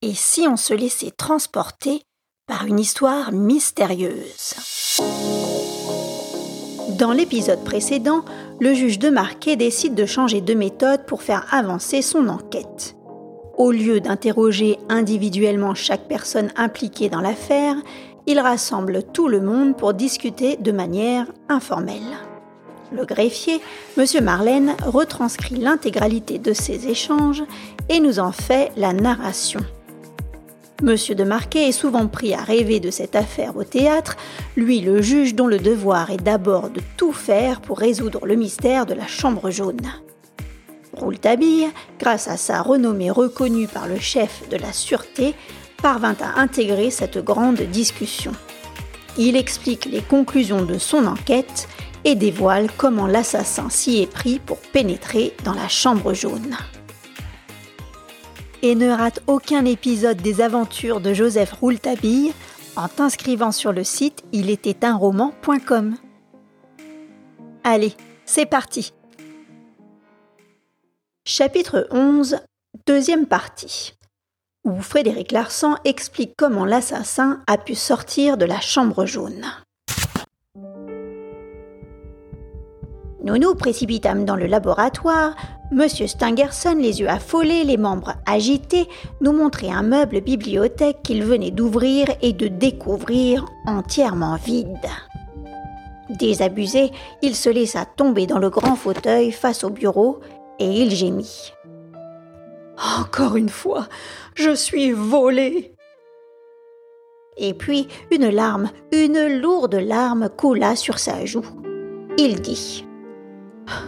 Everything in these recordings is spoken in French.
Et si on se laissait transporter par une histoire mystérieuse? Dans l'épisode précédent, le juge de Marquet décide de changer de méthode pour faire avancer son enquête. Au lieu d'interroger individuellement chaque personne impliquée dans l'affaire, il rassemble tout le monde pour discuter de manière informelle. Le greffier, M. Marlène, retranscrit l'intégralité de ces échanges et nous en fait la narration. Monsieur de Marquet est souvent pris à rêver de cette affaire au théâtre, lui le juge dont le devoir est d'abord de tout faire pour résoudre le mystère de la chambre jaune. Rouletabille, grâce à sa renommée reconnue par le chef de la sûreté, parvint à intégrer cette grande discussion. Il explique les conclusions de son enquête et dévoile comment l'assassin s'y est pris pour pénétrer dans la chambre jaune et ne rate aucun épisode des aventures de Joseph Rouletabille en t'inscrivant sur le site il un roman.com. Allez, c'est parti. Chapitre 11, deuxième partie, où Frédéric Larsan explique comment l'assassin a pu sortir de la chambre jaune. Nous nous précipitâmes dans le laboratoire Monsieur Stangerson, les yeux affolés, les membres agités, nous montrait un meuble bibliothèque qu'il venait d'ouvrir et de découvrir entièrement vide. Désabusé, il se laissa tomber dans le grand fauteuil face au bureau et il gémit. Encore une fois, je suis volé. Et puis une larme, une lourde larme coula sur sa joue. Il dit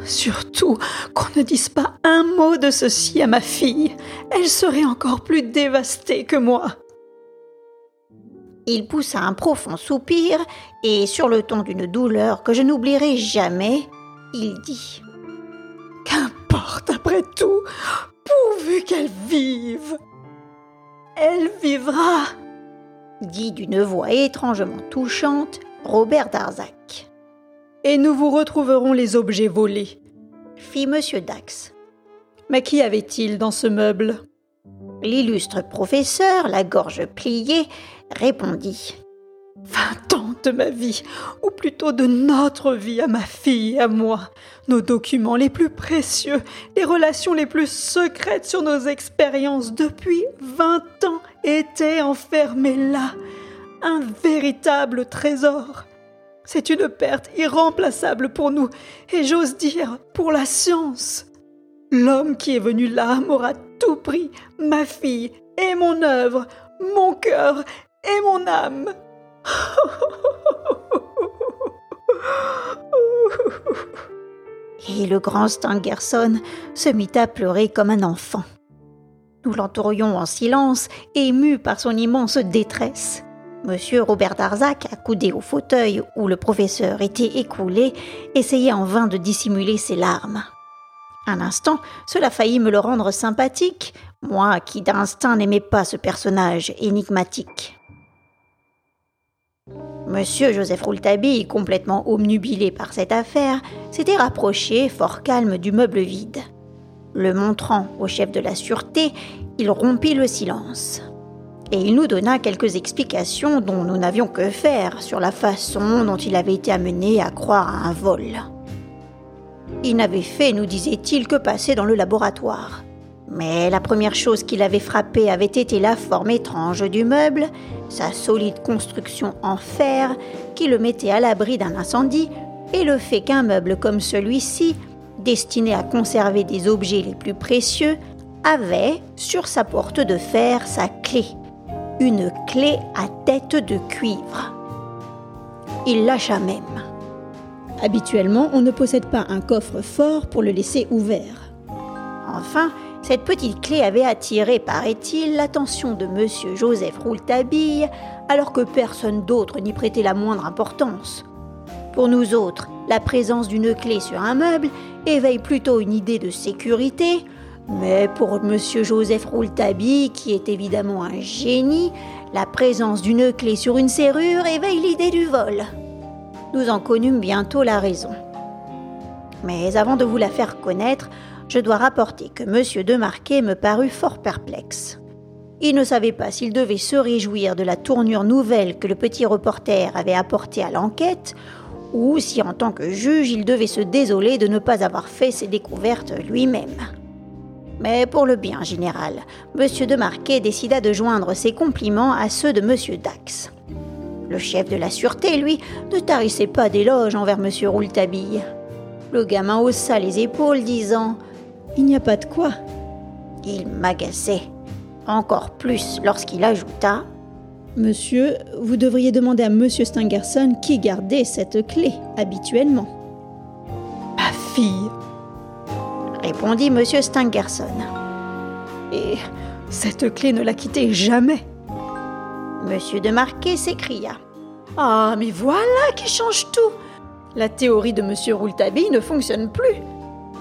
Surtout qu'on ne dise pas un mot de ceci à ma fille. Elle serait encore plus dévastée que moi. Il poussa un profond soupir et, sur le ton d'une douleur que je n'oublierai jamais, il dit Qu'importe après tout, pourvu qu'elle vive. Elle vivra, dit d'une voix étrangement touchante Robert Darzac et nous vous retrouverons les objets volés, fit M. Dax. Mais qu'y avait-il dans ce meuble? L'illustre professeur, la gorge pliée, répondit. Vingt ans de ma vie, ou plutôt de notre vie à ma fille et à moi, nos documents les plus précieux, les relations les plus secrètes sur nos expériences depuis vingt ans étaient enfermés là, un véritable trésor. C'est une perte irremplaçable pour nous, et j'ose dire pour la science. L'homme qui est venu là m'aura tout pris, ma fille et mon œuvre, mon cœur et mon âme. Et le grand Stangerson se mit à pleurer comme un enfant. Nous l'entourions en silence, émus par son immense détresse. Monsieur Robert Darzac, accoudé au fauteuil où le professeur était écoulé, essayait en vain de dissimuler ses larmes. Un instant, cela faillit me le rendre sympathique, moi qui d'instinct n'aimais pas ce personnage énigmatique. Monsieur Joseph Rouletabille, complètement omnubilé par cette affaire, s'était rapproché, fort calme, du meuble vide. Le montrant au chef de la sûreté, il rompit le silence et il nous donna quelques explications dont nous n'avions que faire sur la façon dont il avait été amené à croire à un vol. Il n'avait fait, nous disait-il, que passer dans le laboratoire. Mais la première chose qui l'avait frappé avait été la forme étrange du meuble, sa solide construction en fer qui le mettait à l'abri d'un incendie, et le fait qu'un meuble comme celui-ci, destiné à conserver des objets les plus précieux, avait, sur sa porte de fer, sa clé une clé à tête de cuivre. Il lâcha même. Habituellement, on ne possède pas un coffre fort pour le laisser ouvert. Enfin, cette petite clé avait attiré, paraît-il, l'attention de M. Joseph Rouletabille, alors que personne d'autre n'y prêtait la moindre importance. Pour nous autres, la présence d'une clé sur un meuble éveille plutôt une idée de sécurité, mais pour M. Joseph Rouletabille, qui est évidemment un génie, la présence d'une clé sur une serrure éveille l'idée du vol. Nous en connûmes bientôt la raison. Mais avant de vous la faire connaître, je dois rapporter que M. de Marquet me parut fort perplexe. Il ne savait pas s'il devait se réjouir de la tournure nouvelle que le petit reporter avait apportée à l'enquête, ou si en tant que juge il devait se désoler de ne pas avoir fait ses découvertes lui-même. Mais pour le bien général, M. de Marquet décida de joindre ses compliments à ceux de M. Dax. Le chef de la sûreté, lui, ne tarissait pas d'éloges envers M. Rouletabille. Le gamin haussa les épaules, disant Il n'y a pas de quoi. Il m'agaçait. Encore plus lorsqu'il ajouta Monsieur, vous devriez demander à Monsieur Stangerson qui gardait cette clé habituellement. Ma fille répondit Monsieur Stangerson. Et cette clé ne la quittait jamais. Monsieur de Marquet s'écria. Ah, mais voilà qui change tout La théorie de Monsieur Rouletabille ne fonctionne plus.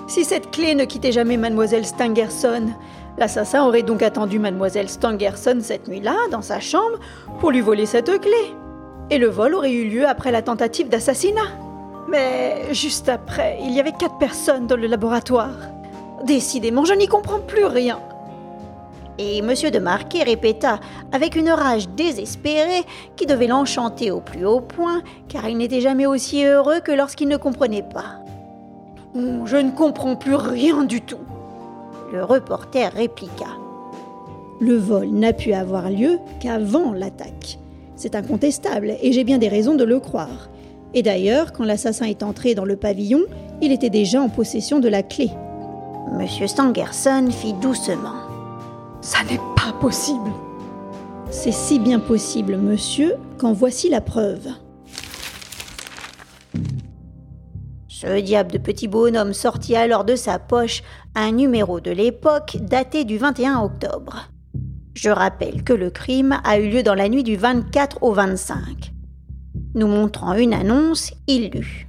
Si cette clé ne quittait jamais Mademoiselle Stangerson, l'assassin aurait donc attendu Mademoiselle Stangerson cette nuit-là, dans sa chambre, pour lui voler cette clé. Et le vol aurait eu lieu après la tentative d'assassinat. Mais juste après, il y avait quatre personnes dans le laboratoire. Décidément, je n'y comprends plus rien. Et M. de Marquet répéta avec une rage désespérée qui devait l'enchanter au plus haut point, car il n'était jamais aussi heureux que lorsqu'il ne comprenait pas. Je ne comprends plus rien du tout. Le reporter répliqua. Le vol n'a pu avoir lieu qu'avant l'attaque. C'est incontestable et j'ai bien des raisons de le croire. Et d'ailleurs, quand l'assassin est entré dans le pavillon, il était déjà en possession de la clé. Monsieur Stangerson fit doucement. Ça n'est pas possible. C'est si bien possible, monsieur, qu'en voici la preuve. Ce diable de petit bonhomme sortit alors de sa poche un numéro de l'époque daté du 21 octobre. Je rappelle que le crime a eu lieu dans la nuit du 24 au 25. Nous montrant une annonce, il lut.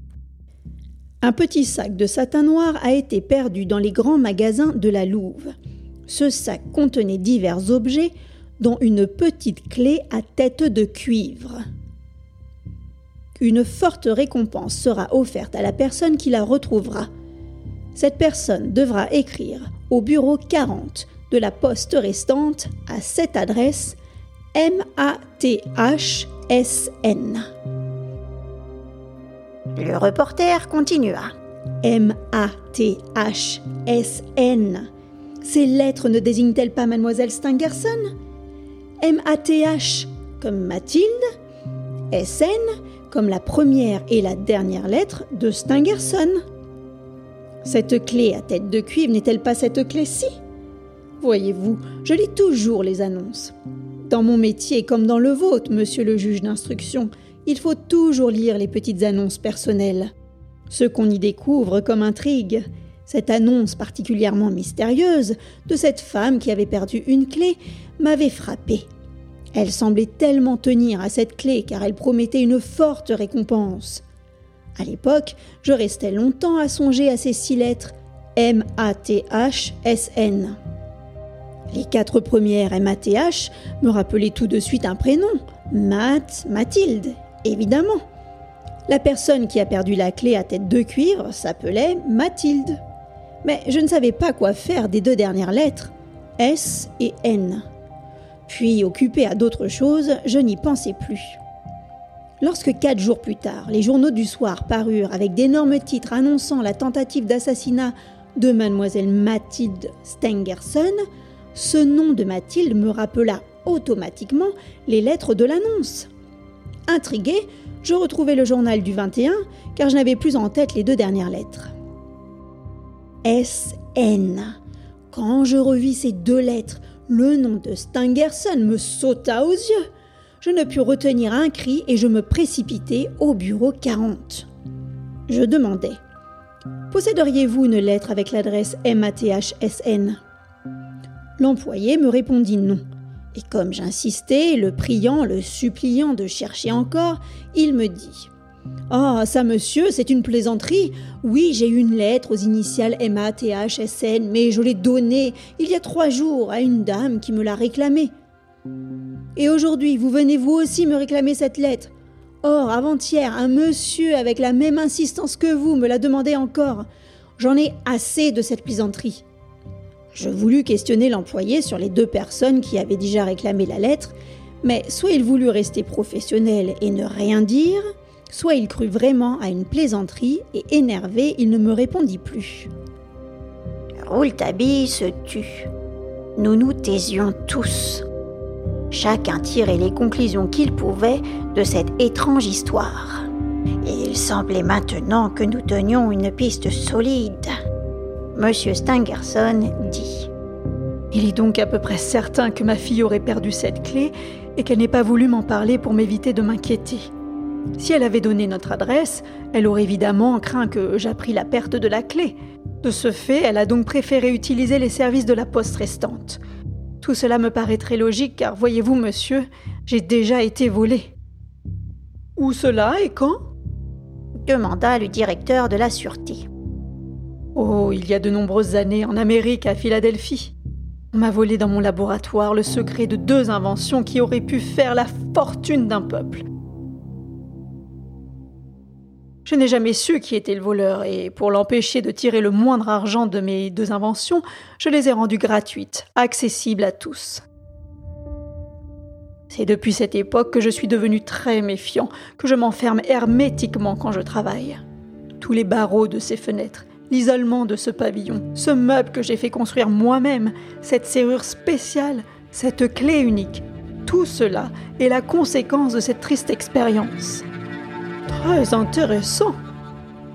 Un petit sac de satin noir a été perdu dans les grands magasins de la Louve. Ce sac contenait divers objets, dont une petite clé à tête de cuivre. Une forte récompense sera offerte à la personne qui la retrouvera. Cette personne devra écrire au bureau 40 de la poste restante à cette adresse M-A-T-H-S-N. Le reporter continua. M-A-T-H-S-N. Ces lettres ne désignent-elles pas mademoiselle Stangerson? M-A-T-H comme Mathilde, S-N comme la première et la dernière lettre de Stangerson. Cette clé à tête de cuivre n'est-elle pas cette clé-ci? Voyez-vous, je lis toujours les annonces. Dans mon métier comme dans le vôtre, monsieur le juge d'instruction, il faut toujours lire les petites annonces personnelles. Ce qu'on y découvre comme intrigue, cette annonce particulièrement mystérieuse de cette femme qui avait perdu une clé m'avait frappé. Elle semblait tellement tenir à cette clé car elle promettait une forte récompense. À l'époque, je restais longtemps à songer à ces six lettres M-A-T-H-S-N. Les quatre premières M-A-T-H me rappelaient tout de suite un prénom, Math, Mathilde, évidemment. La personne qui a perdu la clé à tête de cuivre s'appelait Mathilde mais je ne savais pas quoi faire des deux dernières lettres, S et N. Puis, occupé à d'autres choses, je n'y pensais plus. Lorsque quatre jours plus tard, les journaux du soir parurent avec d'énormes titres annonçant la tentative d'assassinat de mademoiselle Mathilde Stengerson, ce nom de Mathilde me rappela automatiquement les lettres de l'annonce. Intrigué, je retrouvai le journal du 21 car je n'avais plus en tête les deux dernières lettres. SN. Quand je revis ces deux lettres, le nom de Stangerson me sauta aux yeux. Je ne pus retenir un cri et je me précipitai au bureau 40. Je demandai Posséderiez-vous une lettre avec l'adresse MATHSN L'employé me répondit non. Et comme j'insistais, le priant, le suppliant de chercher encore, il me dit ah, ça, monsieur, c'est une plaisanterie. Oui, j'ai eu une lettre aux initiales M-A-T-H-S-N, mais je l'ai donnée il y a trois jours à une dame qui me l'a réclamée. Et aujourd'hui, vous venez vous aussi me réclamer cette lettre. Or, avant-hier, un monsieur avec la même insistance que vous me l'a demandé encore. J'en ai assez de cette plaisanterie. Je voulus questionner l'employé sur les deux personnes qui avaient déjà réclamé la lettre, mais soit il voulut rester professionnel et ne rien dire, soit il crut vraiment à une plaisanterie et énervé, il ne me répondit plus. Rouletabille se tut. Nous nous taisions tous. Chacun tirait les conclusions qu'il pouvait de cette étrange histoire. Et il semblait maintenant que nous tenions une piste solide. Monsieur Stangerson dit Il est donc à peu près certain que ma fille aurait perdu cette clé et qu'elle n'ait pas voulu m'en parler pour m'éviter de m'inquiéter. Si elle avait donné notre adresse, elle aurait évidemment craint que j'appris la perte de la clé. De ce fait, elle a donc préféré utiliser les services de la poste restante. Tout cela me paraît très logique car, voyez-vous, monsieur, j'ai déjà été volé. Où cela et quand? demanda le directeur de la sûreté. Oh, il y a de nombreuses années, en Amérique, à Philadelphie. On m'a volé dans mon laboratoire le secret de deux inventions qui auraient pu faire la fortune d'un peuple. Je n'ai jamais su qui était le voleur, et pour l'empêcher de tirer le moindre argent de mes deux inventions, je les ai rendues gratuites, accessibles à tous. C'est depuis cette époque que je suis devenu très méfiant, que je m'enferme hermétiquement quand je travaille. Tous les barreaux de ces fenêtres, l'isolement de ce pavillon, ce meuble que j'ai fait construire moi-même, cette serrure spéciale, cette clé unique, tout cela est la conséquence de cette triste expérience. Très intéressant,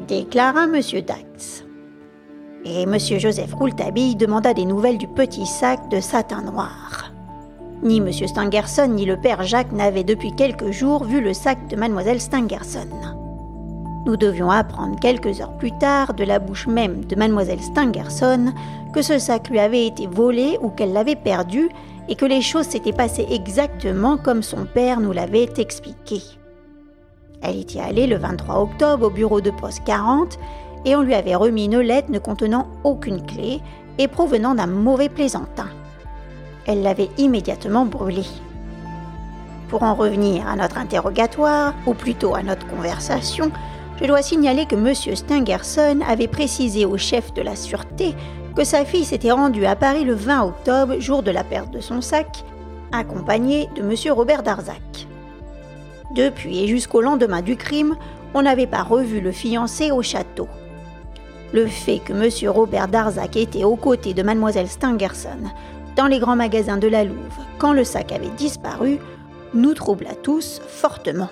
déclara M. Dax. Et M. Joseph Rouletabille demanda des nouvelles du petit sac de satin noir. Ni M. Stangerson ni le père Jacques n'avaient depuis quelques jours vu le sac de Mademoiselle Stangerson. Nous devions apprendre quelques heures plus tard, de la bouche même de Mademoiselle Stangerson, que ce sac lui avait été volé ou qu'elle l'avait perdu, et que les choses s'étaient passées exactement comme son père nous l'avait expliqué. Elle était allée le 23 octobre au bureau de poste 40 et on lui avait remis une lettre ne contenant aucune clé et provenant d'un mauvais plaisantin. Elle l'avait immédiatement brûlée. Pour en revenir à notre interrogatoire, ou plutôt à notre conversation, je dois signaler que M. Stangerson avait précisé au chef de la sûreté que sa fille s'était rendue à Paris le 20 octobre, jour de la perte de son sac, accompagnée de M. Robert Darzac. Depuis et jusqu'au lendemain du crime, on n'avait pas revu le fiancé au château. Le fait que M. Robert Darzac était aux côtés de Mlle Stangerson dans les grands magasins de la Louve quand le sac avait disparu nous troubla tous fortement.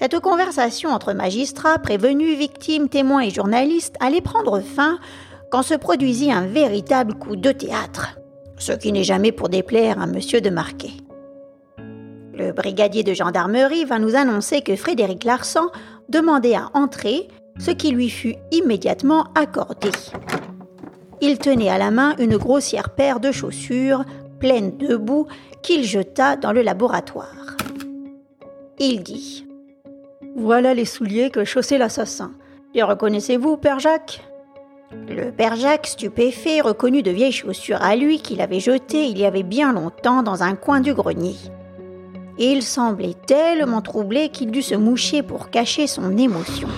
Cette conversation entre magistrats, prévenus, victimes, témoins et journalistes allait prendre fin quand se produisit un véritable coup de théâtre ce qui n'est jamais pour déplaire à Monsieur de Marquet. Le brigadier de gendarmerie vint nous annoncer que Frédéric Larsan demandait à entrer, ce qui lui fut immédiatement accordé. Il tenait à la main une grossière paire de chaussures pleines de boue qu'il jeta dans le laboratoire. Il dit Voilà les souliers que chaussait l'assassin. Les reconnaissez-vous, Père Jacques? Le père Jacques, stupéfait, reconnut de vieilles chaussures à lui qu'il avait jetées il y avait bien longtemps dans un coin du grenier. Et il semblait tellement troublé qu'il dut se moucher pour cacher son émotion.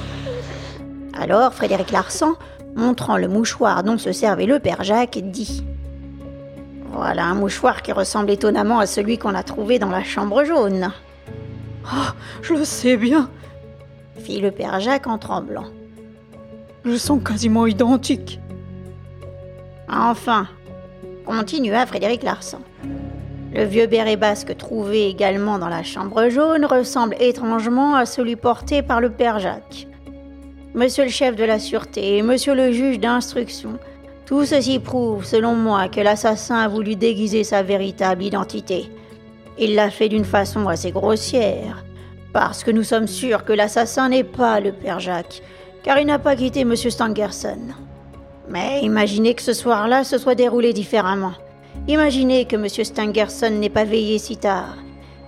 Alors Frédéric Larsan, montrant le mouchoir dont se servait le père Jacques, dit Voilà un mouchoir qui ressemble étonnamment à celui qu'on a trouvé dans la chambre jaune. Ah, je le sais bien, fit le père Jacques en tremblant. Je sens quasiment identiques. Enfin, continua Frédéric Larsan. Le vieux béret basque trouvé également dans la chambre jaune ressemble étrangement à celui porté par le père Jacques. Monsieur le chef de la sûreté et monsieur le juge d'instruction, tout ceci prouve, selon moi, que l'assassin a voulu déguiser sa véritable identité. Il l'a fait d'une façon assez grossière, parce que nous sommes sûrs que l'assassin n'est pas le père Jacques, car il n'a pas quitté M. Stangerson. Mais imaginez que ce soir-là se soit déroulé différemment. Imaginez que M. Stangerson n'ait pas veillé si tard.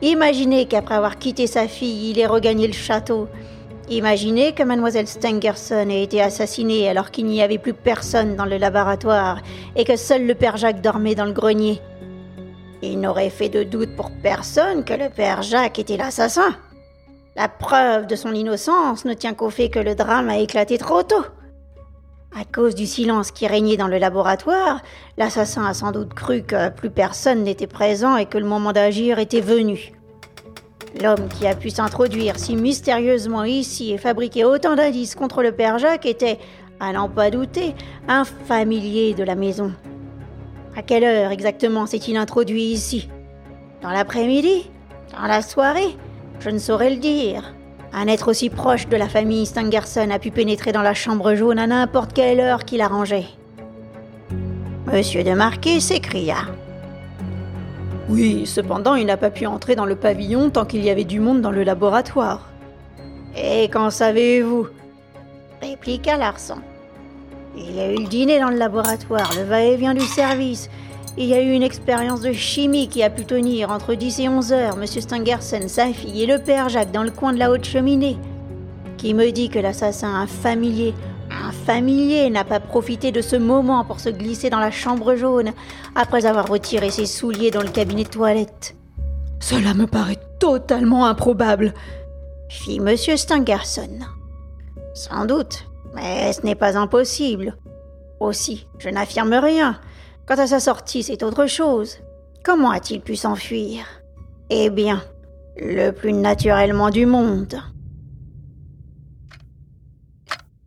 Imaginez qu'après avoir quitté sa fille, il ait regagné le château. Imaginez que Mademoiselle Stangerson ait été assassinée alors qu'il n'y avait plus personne dans le laboratoire et que seul le père Jacques dormait dans le grenier. Il n'aurait fait de doute pour personne que le père Jacques était l'assassin. La preuve de son innocence ne tient qu'au fait que le drame a éclaté trop tôt. À cause du silence qui régnait dans le laboratoire, l'assassin a sans doute cru que plus personne n'était présent et que le moment d'agir était venu. L'homme qui a pu s'introduire si mystérieusement ici et fabriquer autant d'indices contre le père Jacques était, à n'en pas douter, un familier de la maison. À quelle heure exactement s'est-il introduit ici? Dans l'après-midi? Dans la soirée? Je ne saurais le dire. Un être aussi proche de la famille Stangerson a pu pénétrer dans la chambre jaune à n'importe quelle heure qu'il arrangeait. Monsieur de Marquet s'écria. Oui, cependant, il n'a pas pu entrer dans le pavillon tant qu'il y avait du monde dans le laboratoire. Et qu'en savez-vous? Répliqua Larsan. Il y a eu le dîner dans le laboratoire, le va-et-vient du service, il y a eu une expérience de chimie qui a pu tenir entre 10 et 11 heures, Monsieur Stangerson, sa fille et le père Jacques dans le coin de la haute cheminée. Qui me dit que l'assassin, un familier, un familier n'a pas profité de ce moment pour se glisser dans la chambre jaune après avoir retiré ses souliers dans le cabinet de toilette Cela me paraît totalement improbable, fit Monsieur Stangerson. Sans doute, mais ce n'est pas impossible. Aussi, je n'affirme rien. Quant à sa sortie, c'est autre chose. Comment a-t-il pu s'enfuir? Eh bien, le plus naturellement du monde.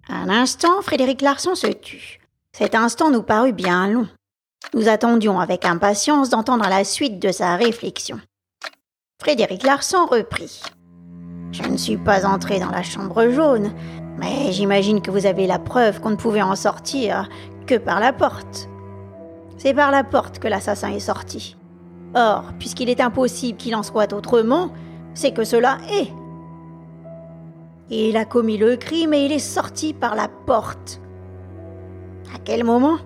Un instant, Frédéric Larson se tut. Cet instant nous parut bien long. Nous attendions avec impatience d'entendre la suite de sa réflexion. Frédéric Larson reprit. Je ne suis pas entré dans la chambre jaune, mais j'imagine que vous avez la preuve qu'on ne pouvait en sortir que par la porte. C'est par la porte que l'assassin est sorti. Or, puisqu'il est impossible qu'il en soit autrement, c'est que cela est. Il a commis le crime et il est sorti par la porte. À quel moment?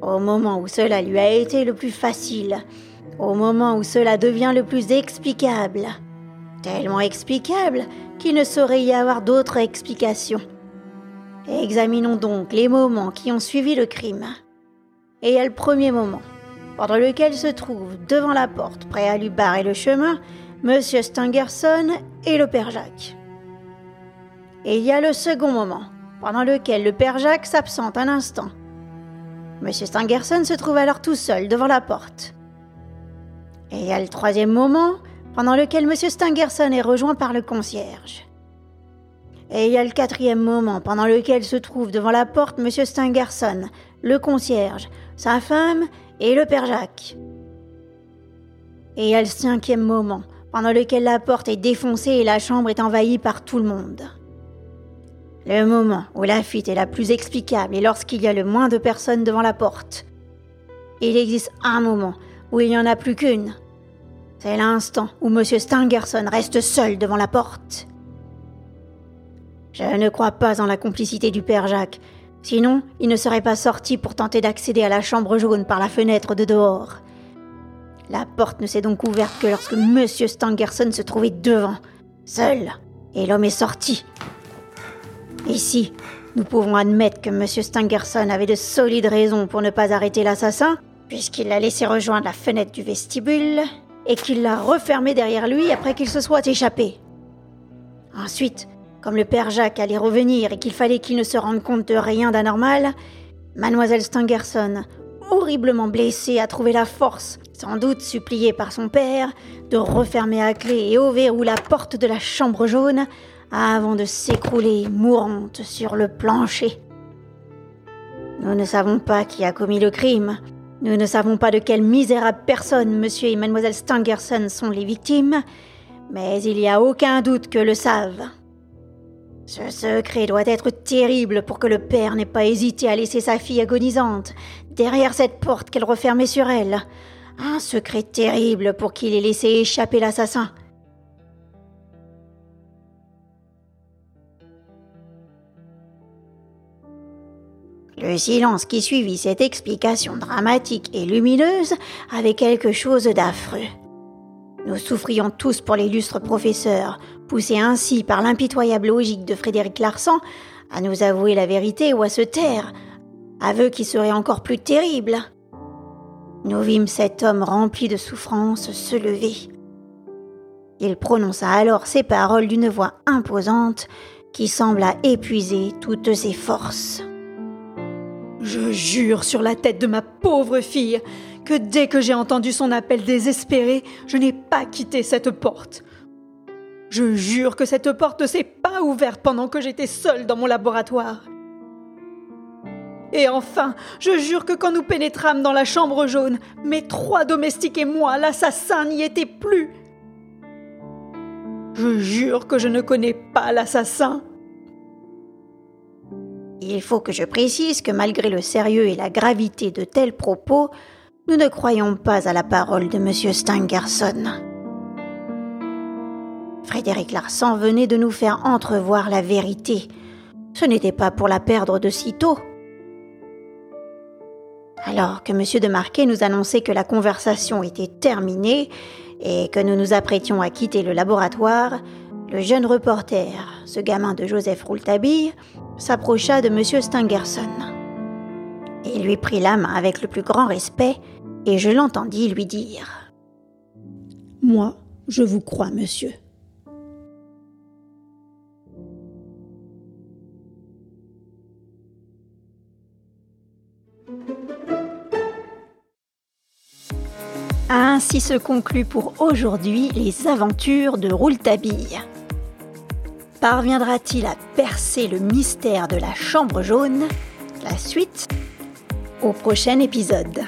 Au moment où cela lui a été le plus facile, au moment où cela devient le plus explicable. Tellement explicable qu'il ne saurait y avoir d'autre explication. Examinons donc les moments qui ont suivi le crime et il y a le premier moment, pendant lequel se trouve devant la porte, prêt à lui barrer le chemin, Monsieur Stangerson et le Père Jacques. Et il y a le second moment, pendant lequel le Père Jacques s'absente un instant. Monsieur Stangerson se trouve alors tout seul devant la porte. Et il y a le troisième moment, pendant lequel Monsieur Stangerson est rejoint par le concierge. Et il y a le quatrième moment, pendant lequel se trouve devant la porte Monsieur Stangerson, le concierge, sa femme et le père Jacques. Et il y a le cinquième moment, pendant lequel la porte est défoncée et la chambre est envahie par tout le monde. Le moment où la fuite est la plus explicable est lorsqu'il y a le moins de personnes devant la porte. Il existe un moment où il n'y en a plus qu'une. C'est l'instant où M. Stangerson reste seul devant la porte. Je ne crois pas en la complicité du père Jacques, Sinon, il ne serait pas sorti pour tenter d'accéder à la chambre jaune par la fenêtre de dehors. La porte ne s'est donc ouverte que lorsque M. Stangerson se trouvait devant, seul, et l'homme est sorti. Ici, nous pouvons admettre que M. Stangerson avait de solides raisons pour ne pas arrêter l'assassin, puisqu'il l'a laissé rejoindre la fenêtre du vestibule et qu'il l'a refermée derrière lui après qu'il se soit échappé. Ensuite, comme le père Jacques allait revenir et qu'il fallait qu'il ne se rende compte de rien d'anormal, mademoiselle Stangerson, horriblement blessée, a trouvé la force, sans doute suppliée par son père, de refermer à clé et au verrou la porte de la chambre jaune avant de s'écrouler mourante sur le plancher. Nous ne savons pas qui a commis le crime. Nous ne savons pas de quelle misérable personne monsieur et mademoiselle Stangerson sont les victimes, mais il n'y a aucun doute que le savent. Ce secret doit être terrible pour que le père n'ait pas hésité à laisser sa fille agonisante derrière cette porte qu'elle refermait sur elle. Un secret terrible pour qu'il ait laissé échapper l'assassin. Le silence qui suivit cette explication dramatique et lumineuse avait quelque chose d'affreux. Nous souffrions tous pour l'illustre professeur, poussé ainsi par l'impitoyable logique de Frédéric Larsan à nous avouer la vérité ou à se taire, aveu qui serait encore plus terrible. Nous vîmes cet homme rempli de souffrance se lever. Il prononça alors ces paroles d'une voix imposante qui sembla épuiser toutes ses forces. Je jure sur la tête de ma pauvre fille que dès que j'ai entendu son appel désespéré, je n'ai pas quitté cette porte. Je jure que cette porte ne s'est pas ouverte pendant que j'étais seule dans mon laboratoire. Et enfin, je jure que quand nous pénétrâmes dans la chambre jaune, mes trois domestiques et moi, l'assassin n'y était plus. Je jure que je ne connais pas l'assassin. Il faut que je précise que malgré le sérieux et la gravité de tels propos, nous ne croyons pas à la parole de M. Stangerson. Frédéric Larsan venait de nous faire entrevoir la vérité. Ce n'était pas pour la perdre de sitôt. Alors que M. de Marquet nous annonçait que la conversation était terminée et que nous nous apprêtions à quitter le laboratoire, le jeune reporter, ce gamin de Joseph Rouletabille, s'approcha de M. Stangerson. Il lui prit la main avec le plus grand respect et je l'entendis lui dire Moi, je vous crois, monsieur. Ainsi se conclut pour aujourd'hui les aventures de Rouletabille. Parviendra-t-il à percer le mystère de la chambre jaune? La suite au prochain épisode.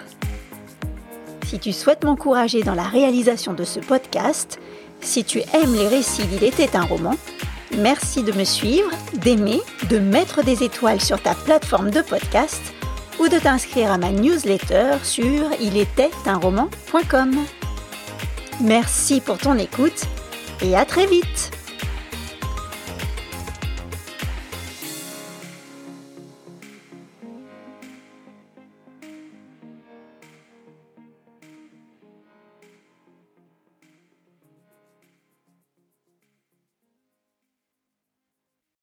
Si tu souhaites m'encourager dans la réalisation de ce podcast, si tu aimes les récits d'Il était un roman, merci de me suivre, d'aimer, de mettre des étoiles sur ta plateforme de podcast ou de t'inscrire à ma newsletter sur ilétaitunroman.com. Merci pour ton écoute et à très vite